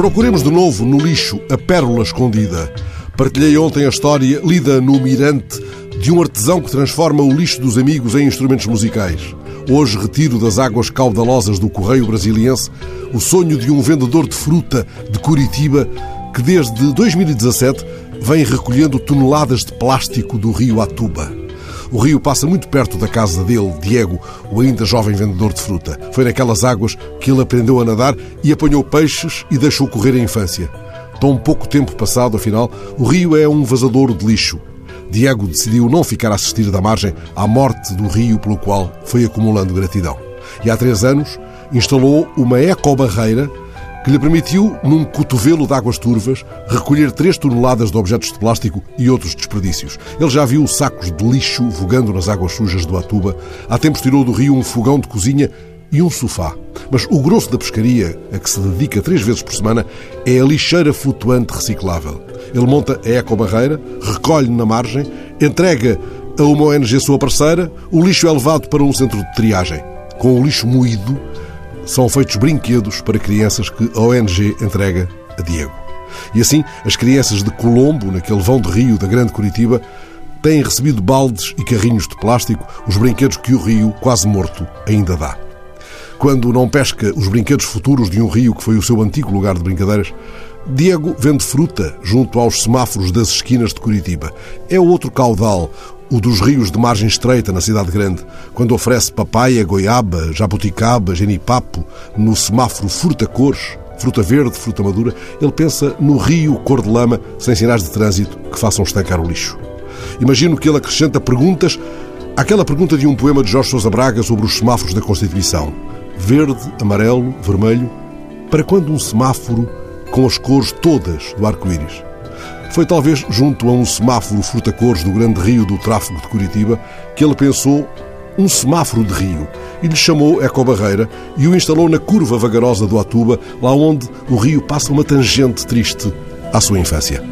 Procuremos de novo no lixo a pérola escondida. Partilhei ontem a história, lida no Mirante, de um artesão que transforma o lixo dos amigos em instrumentos musicais. Hoje retiro das águas caudalosas do Correio Brasiliense o sonho de um vendedor de fruta de Curitiba que desde 2017 vem recolhendo toneladas de plástico do rio Atuba. O rio passa muito perto da casa dele, Diego, o ainda jovem vendedor de fruta. Foi naquelas águas que ele aprendeu a nadar e apanhou peixes e deixou correr a infância. Tão pouco tempo passado, afinal, o rio é um vazador de lixo. Diego decidiu não ficar a assistir da margem à morte do rio pelo qual foi acumulando gratidão. E há três anos instalou uma ecobarreira que lhe permitiu, num cotovelo de águas turvas, recolher 3 toneladas de objetos de plástico e outros desperdícios. Ele já viu sacos de lixo vogando nas águas sujas do Atuba. Há tempos tirou do rio um fogão de cozinha e um sofá. Mas o grosso da pescaria, a que se dedica três vezes por semana, é a lixeira flutuante reciclável. Ele monta a ecobarreira, recolhe na margem, entrega a uma ONG sua parceira, o lixo é levado para um centro de triagem. Com o lixo moído, são feitos brinquedos para crianças que a ONG entrega a Diego. E assim, as crianças de Colombo, naquele vão de rio da Grande Curitiba, têm recebido baldes e carrinhos de plástico, os brinquedos que o rio, quase morto, ainda dá. Quando não pesca os brinquedos futuros de um rio que foi o seu antigo lugar de brincadeiras, Diego vende fruta junto aos semáforos das esquinas de Curitiba. É outro caudal, o dos rios de margem estreita na cidade grande, quando oferece papaya, goiaba, jabuticaba, genipapo, no semáforo fruta-cores, fruta verde, fruta madura, ele pensa no rio cor de lama, sem sinais de trânsito, que façam estancar o lixo. Imagino que ele acrescenta perguntas àquela pergunta de um poema de Jorge Sousa Braga sobre os semáforos da Constituição. Verde, amarelo, vermelho. Para quando um semáforo com as cores todas do arco-íris? Foi talvez junto a um semáforo fruta-cores do grande rio do tráfego de Curitiba que ele pensou um semáforo de rio e lhe chamou Ecobarreira e o instalou na curva vagarosa do Atuba, lá onde o rio passa uma tangente triste à sua infância.